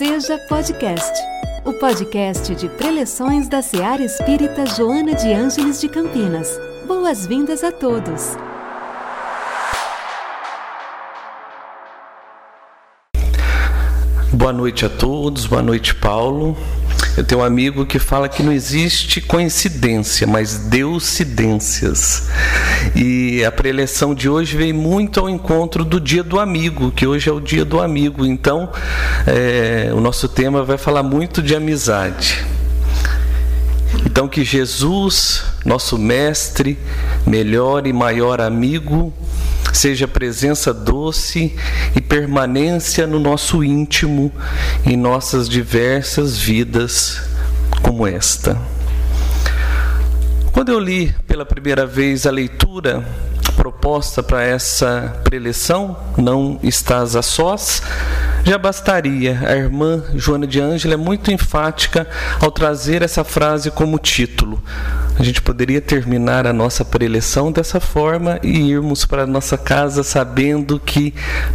Seja Podcast, o podcast de preleções da Seara Espírita Joana de Ângeles de Campinas. Boas-vindas a todos. Boa noite a todos, boa noite, Paulo. Eu tenho um amigo que fala que não existe coincidência, mas deucidências. E a preleção de hoje veio muito ao encontro do Dia do Amigo, que hoje é o Dia do Amigo. Então, é, o nosso tema vai falar muito de amizade. Então, que Jesus, nosso mestre, melhor e maior amigo, seja presença doce e permanência no nosso íntimo, em nossas diversas vidas como esta. Quando eu li pela primeira vez a leitura proposta para essa preleção, Não Estás a Sós, já bastaria. A irmã Joana de Ângela é muito enfática ao trazer essa frase como título. A gente poderia terminar a nossa preleção dessa forma e irmos para nossa casa sabendo que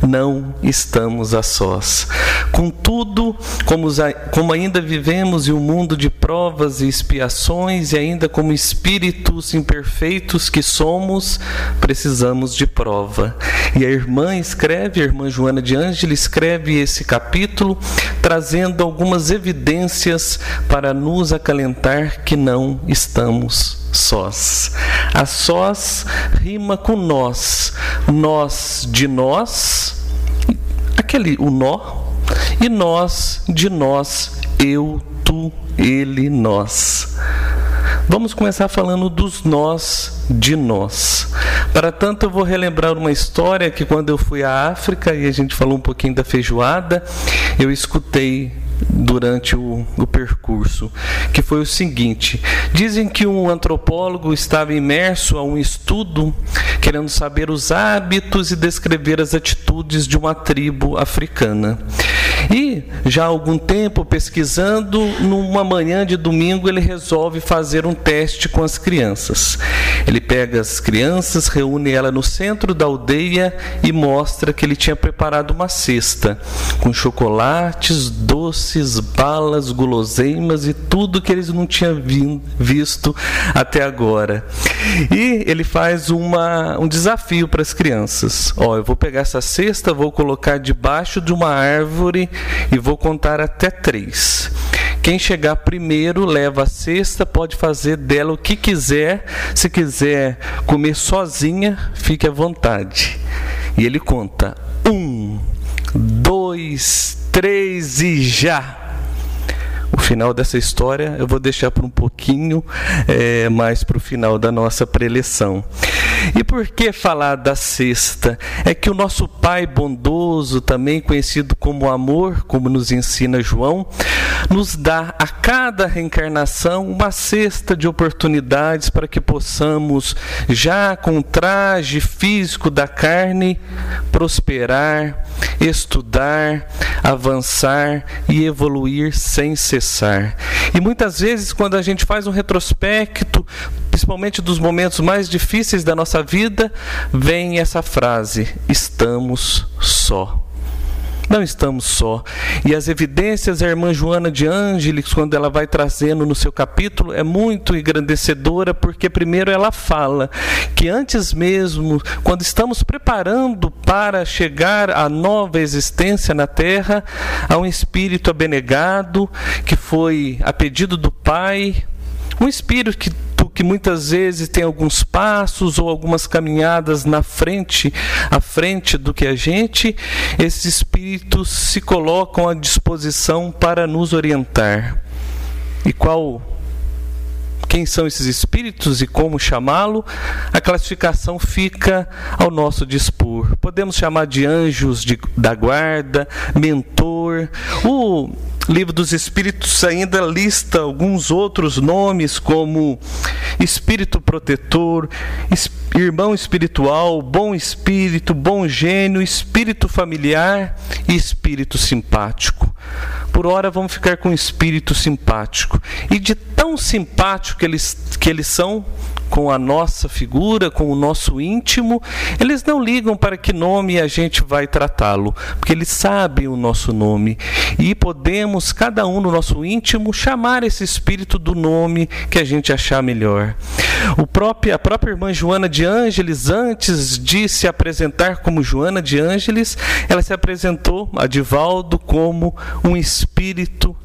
não estamos a sós. Contudo, como, como ainda vivemos em um mundo de provas e expiações, e ainda como espíritos imperfeitos que somos, precisamos de prova. E a irmã escreve, a irmã Joana de Ângela escreve esse capítulo, trazendo algumas evidências para nos acalentar que não estamos sós. A sós rima com nós. Nós de nós, aquele o nó, e nós de nós, eu, tu, ele, nós. Vamos começar falando dos nós de nós. Para tanto, eu vou relembrar uma história que quando eu fui à África e a gente falou um pouquinho da feijoada, eu escutei durante o, o, percurso, que foi o seguinte: dizem que um antropólogo estava imerso a um estudo querendo saber os hábitos e descrever as atitudes de uma tribo africana. E já há algum tempo pesquisando, numa manhã de domingo ele resolve fazer um teste com as crianças. Ele pega as crianças, reúne ela no centro da aldeia e mostra que ele tinha preparado uma cesta com chocolates, doces, balas, guloseimas e tudo que eles não tinham visto até agora. E ele faz uma, um desafio para as crianças. Ó, eu vou pegar essa cesta, vou colocar debaixo de uma árvore e vou contar até três. Quem chegar primeiro leva a cesta, pode fazer dela o que quiser. Se quiser comer sozinha, fique à vontade. E ele conta: um, dois, três e já! O final dessa história eu vou deixar para um pouquinho é, mais para o final da nossa preleção. E por que falar da sexta? É que o nosso Pai bondoso, também conhecido como amor, como nos ensina João, nos dá a cada reencarnação uma cesta de oportunidades para que possamos, já com o traje físico da carne, prosperar, estudar, avançar e evoluir sem cessar. E muitas vezes, quando a gente faz um retrospecto, principalmente dos momentos mais difíceis da nossa vida, vem essa frase: estamos só. Não estamos só. E as evidências, a irmã Joana de Ângeles, quando ela vai trazendo no seu capítulo, é muito engrandecedora, porque primeiro ela fala que antes mesmo, quando estamos preparando para chegar à nova existência na terra, há um espírito abnegado que foi a pedido do Pai, um espírito que que muitas vezes tem alguns passos ou algumas caminhadas na frente, à frente do que a gente, esses espíritos se colocam à disposição para nos orientar. E qual quem são esses espíritos e como chamá-lo, a classificação fica ao nosso dispor. Podemos chamar de anjos de, da guarda, mentor. O Livro dos Espíritos ainda lista alguns outros nomes, como espírito protetor, irmão espiritual, bom espírito, bom gênio, espírito familiar e espírito simpático. Por hora vamos ficar com espírito simpático. E de tão tão simpático que eles, que eles são com a nossa figura, com o nosso íntimo, eles não ligam para que nome a gente vai tratá-lo, porque eles sabem o nosso nome e podemos, cada um no nosso íntimo, chamar esse espírito do nome que a gente achar melhor. O próprio, a própria irmã Joana de Ângeles, antes de se apresentar como Joana de Ângeles, ela se apresentou a Divaldo como um espírito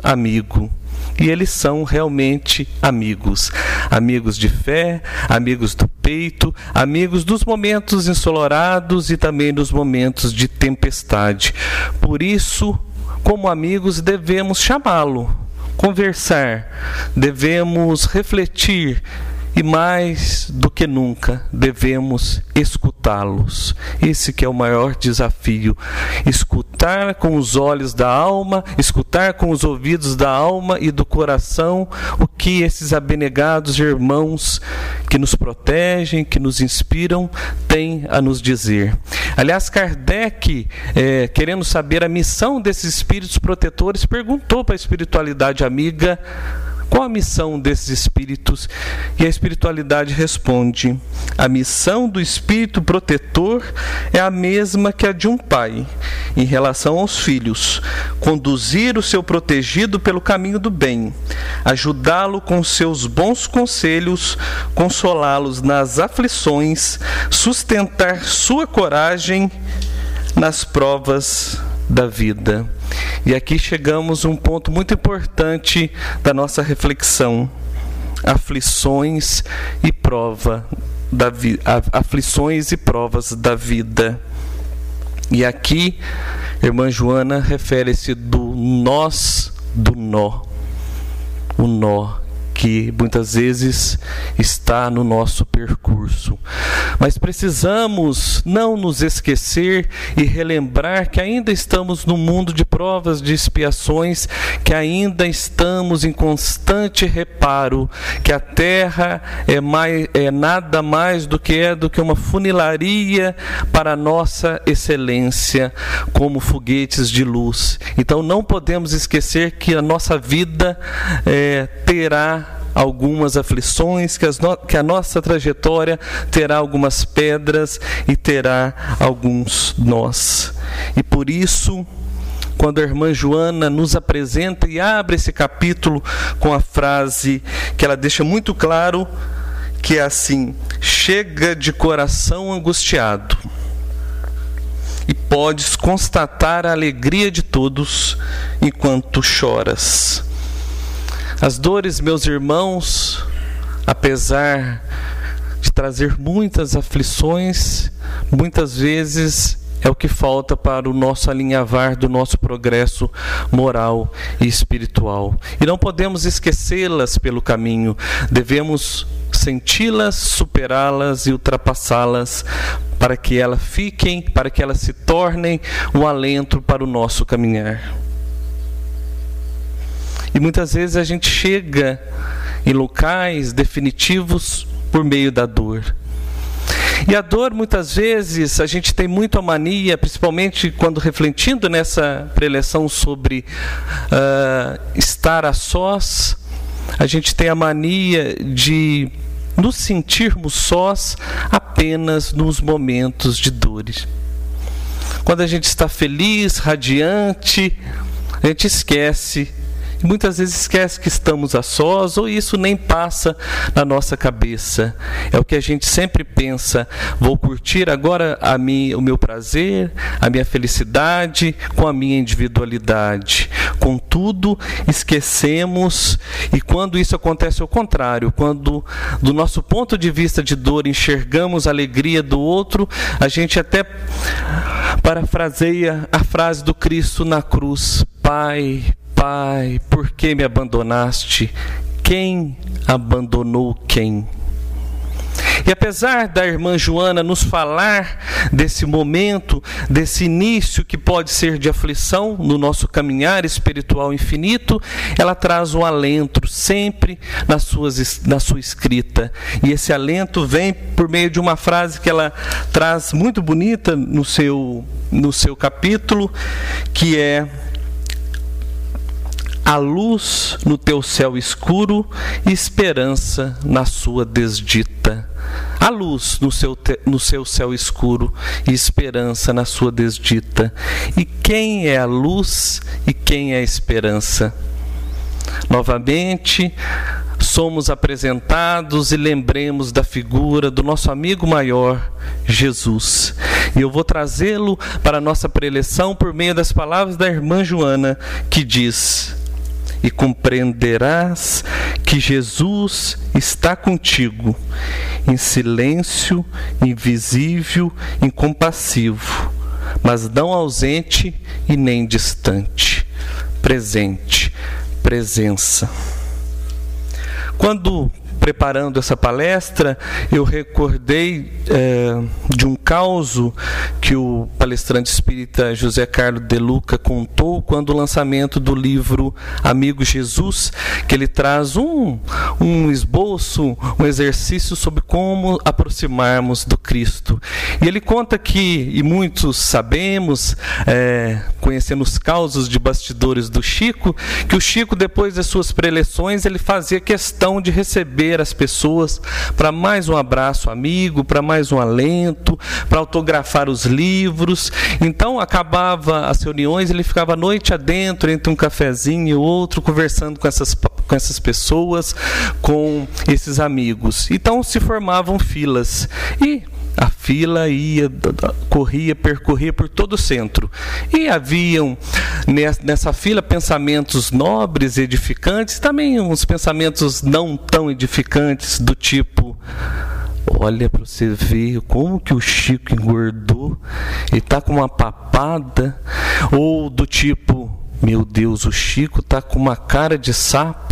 amigo e eles são realmente amigos. Amigos de fé, amigos do peito, amigos dos momentos ensolarados e também dos momentos de tempestade. Por isso, como amigos, devemos chamá-lo, conversar, devemos refletir e mais do que nunca devemos escutá-los. Esse que é o maior desafio, escutar com os olhos da alma, escutar com os ouvidos da alma e do coração o que esses abnegados irmãos que nos protegem, que nos inspiram, têm a nos dizer. Aliás, Kardec, é, querendo saber a missão desses espíritos protetores, perguntou para a espiritualidade amiga qual a missão desses espíritos? E a espiritualidade responde: a missão do espírito protetor é a mesma que a de um pai em relação aos filhos: conduzir o seu protegido pelo caminho do bem, ajudá-lo com seus bons conselhos, consolá-los nas aflições, sustentar sua coragem nas provas da vida. E aqui chegamos a um ponto muito importante da nossa reflexão: aflições e prova da aflições e provas da vida. E aqui, irmã Joana refere-se do nós do nó. O nó que muitas vezes está no nosso percurso. Mas precisamos não nos esquecer e relembrar que ainda estamos no mundo de provas, de expiações, que ainda estamos em constante reparo, que a terra é, mais, é nada mais do que é do que uma funilaria para nossa excelência, como foguetes de luz. Então não podemos esquecer que a nossa vida é, terá algumas aflições, que, no, que, a nossa trajetória terá algumas pedras e terá alguns nós. E por isso, quando a irmã Joana nos apresenta e abre esse capítulo com a frase que ela deixa muito claro, que é assim: chega de coração angustiado. E podes constatar a alegria de todos enquanto choras. As dores, meus irmãos, apesar de trazer muitas aflições, muitas vezes é o que falta para o nosso alinhavar do nosso progresso moral e espiritual. E não podemos esquecê-las pelo caminho, devemos senti-las, superá-las e ultrapassá-las para que elas fiquem, para que elas se tornem um alento para o nosso caminhar. E muitas vezes a gente chega em locais definitivos por meio da dor. E a dor, muitas vezes, a gente tem muito a mania, principalmente quando refletindo nessa preleção sobre uh, estar a sós, a gente tem a mania de nos sentirmos sós apenas nos momentos de dores. Quando a gente está feliz, radiante, a gente esquece muitas vezes esquece que estamos a sós ou isso nem passa na nossa cabeça. É o que a gente sempre pensa: vou curtir agora a mim, o meu prazer, a minha felicidade com a minha individualidade. Contudo, esquecemos e quando isso acontece ao contrário, quando do nosso ponto de vista de dor enxergamos a alegria do outro, a gente até parafraseia a frase do Cristo na cruz: Pai, Pai, por que me abandonaste? Quem abandonou quem? E apesar da irmã Joana nos falar desse momento, desse início que pode ser de aflição no nosso caminhar espiritual infinito, ela traz um alento sempre suas, na sua escrita. E esse alento vem por meio de uma frase que ela traz muito bonita no seu, no seu capítulo, que é a luz no teu céu escuro e esperança na sua desdita. A luz no seu, no seu céu escuro e esperança na sua desdita. E quem é a luz e quem é a esperança? Novamente, somos apresentados e lembremos da figura do nosso amigo maior, Jesus. E eu vou trazê-lo para a nossa preleção por meio das palavras da irmã Joana, que diz: E compreenderás que Jesus está contigo, em silêncio, invisível, incompassivo, mas não ausente e nem distante, presente, presença. Quando preparando essa palestra, eu recordei é, de um caso que o palestrante espírita José Carlos De Luca contou quando o lançamento do livro Amigo Jesus, que ele traz um, um esboço, um exercício sobre como aproximarmos do Cristo. E ele conta que, e muitos sabemos, é, conhecendo os causos de bastidores do Chico, que o Chico, depois das suas preleções, ele fazia questão de receber as pessoas para mais um abraço amigo, para mais um alento, para autografar os livros. Então acabava as reuniões, ele ficava a noite adentro entre um cafezinho e outro conversando com essas com essas pessoas, com esses amigos. Então se formavam filas. E fila ia, corria, percorria por todo o centro. E haviam nessa fila pensamentos nobres e edificantes, também uns pensamentos não tão edificantes, do tipo. Olha para você ver como que o Chico engordou, ele tá com uma papada, ou do tipo, meu Deus, o Chico tá com uma cara de sapo.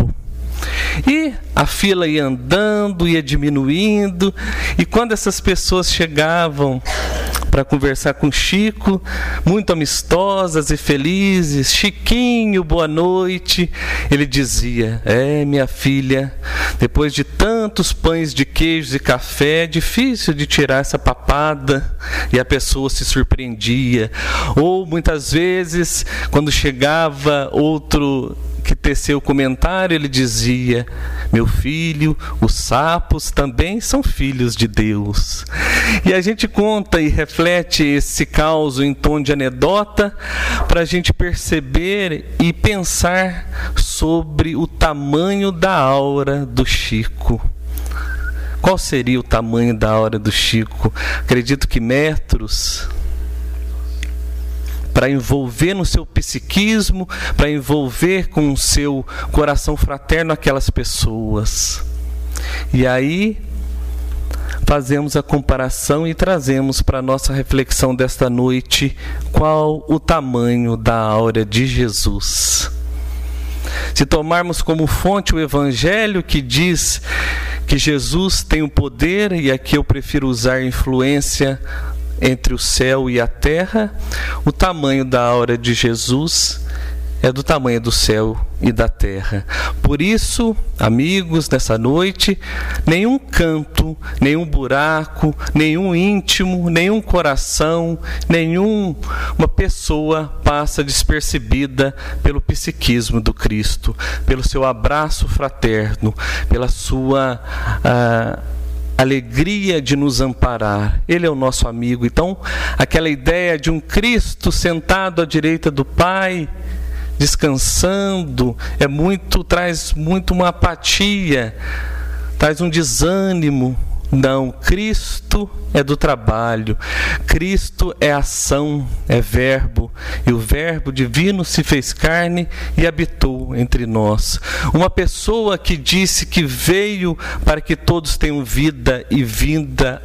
E a fila ia andando, ia diminuindo, e quando essas pessoas chegavam para conversar com Chico, muito amistosas e felizes, Chiquinho, boa noite, ele dizia: É, minha filha, depois de tantos pães de queijos e café, é difícil de tirar essa papada, e a pessoa se surpreendia. Ou muitas vezes, quando chegava outro que teceu o comentário, ele dizia: Meu filho, os sapos também são filhos de Deus. E a gente conta e reflete esse caos em tom de anedota para a gente perceber e pensar sobre o tamanho da aura do Chico. Qual seria o tamanho da aura do Chico? Acredito que metros, para envolver no seu psiquismo, para envolver com o seu coração fraterno aquelas pessoas. E aí fazemos a comparação e trazemos para a nossa reflexão desta noite qual o tamanho da aura de Jesus. Se tomarmos como fonte o Evangelho que diz que Jesus tem o poder, e aqui eu prefiro usar influência entre o céu e a terra, o tamanho da aura de Jesus é do tamanho do céu e da terra. Por isso, amigos, nessa noite, nenhum canto, nenhum buraco, nenhum íntimo, nenhum coração, nenhuma pessoa passa despercebida pelo psiquismo do Cristo, pelo seu abraço fraterno, pela sua. Uh, alegria de nos amparar. Ele é o nosso amigo. Então, aquela ideia de um Cristo sentado à direita do Pai, descansando, é muito traz muito uma apatia, traz um desânimo, não, Cristo é do trabalho, Cristo é ação, é verbo, e o Verbo divino se fez carne e habitou entre nós. Uma pessoa que disse que veio para que todos tenham vida e vinda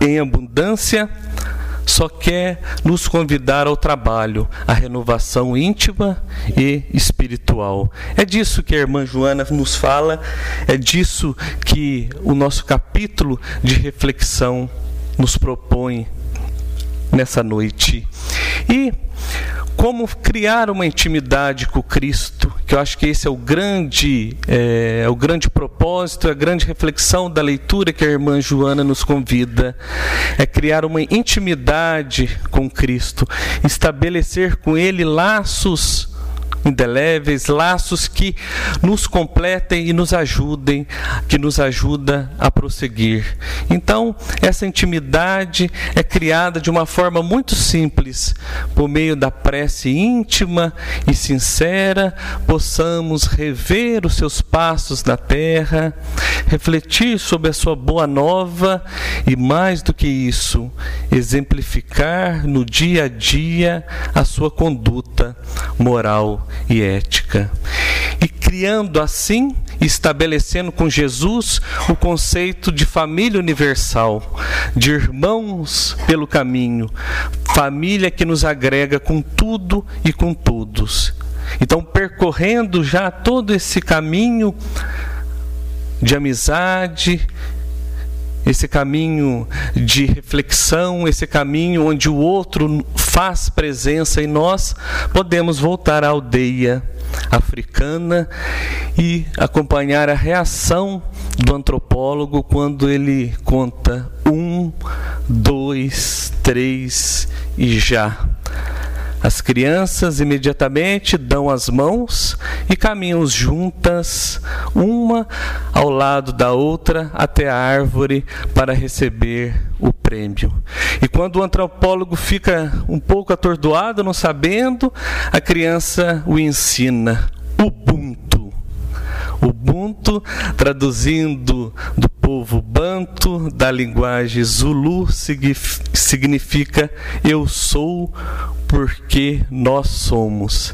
em abundância só quer nos convidar ao trabalho, à renovação íntima e espiritual. É disso que a irmã Joana nos fala, é disso que o nosso capítulo de reflexão nos propõe nessa noite. E como criar uma intimidade com Cristo, que eu acho que esse é o grande, é, é, o grande propósito, a grande reflexão da leitura que a irmã Joana nos convida, é criar uma intimidade com Cristo, estabelecer com Ele laços indeléveis, laços que nos completem e nos ajudem, que nos ajuda a prosseguir. Então, essa intimidade é criada de uma forma muito simples, por meio da prece íntima e sincera, possamos rever os seus passos na terra, refletir sobre a sua boa nova e mais do que isso, exemplificar no dia a dia a sua conduta moral e ética. E criando assim, estabelecendo com Jesus o conceito de família universal, de irmãos pelo caminho, família que nos agrega com tudo e com todos. Então, percorrendo já todo esse caminho de amizade, esse caminho de reflexão, esse caminho onde o outro faz presença em nós, podemos voltar à aldeia africana e acompanhar a reação do antropólogo quando ele conta um, dois, três e já. As crianças imediatamente dão as mãos e caminham juntas, uma ao lado da outra, até a árvore para receber o prêmio. E quando o antropólogo fica um pouco atordoado, não sabendo, a criança o ensina: Ubuntu. Ubuntu, traduzindo do povo banto, da linguagem zulu, significa eu sou porque nós somos.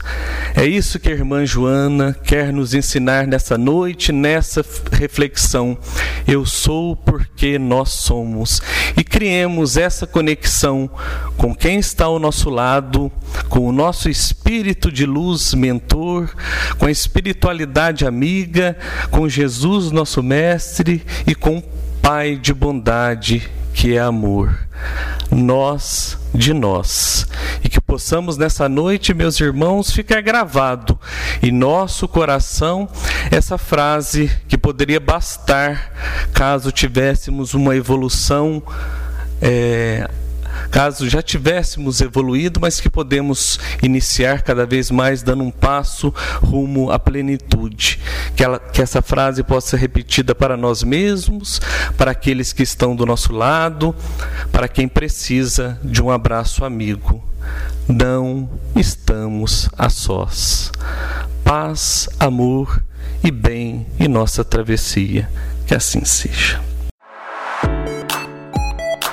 É isso que a irmã Joana quer nos ensinar nessa noite, nessa reflexão. Eu sou porque nós somos. E criemos essa conexão com quem está ao nosso lado, com o nosso espírito de luz mentor, com a espiritualidade amiga, com Jesus, nosso mestre, e com o Pai de bondade que é amor. Nós de nós. E que possamos nessa noite, meus irmãos, ficar gravado em nosso coração essa frase que poderia bastar caso tivéssemos uma evolução. É, caso já tivéssemos evoluído, mas que podemos iniciar cada vez mais dando um passo rumo à plenitude. Que, ela, que essa frase possa ser repetida para nós mesmos, para aqueles que estão do nosso lado, para quem precisa de um abraço amigo. Não estamos a sós. Paz, amor e bem em nossa travessia. Que assim seja.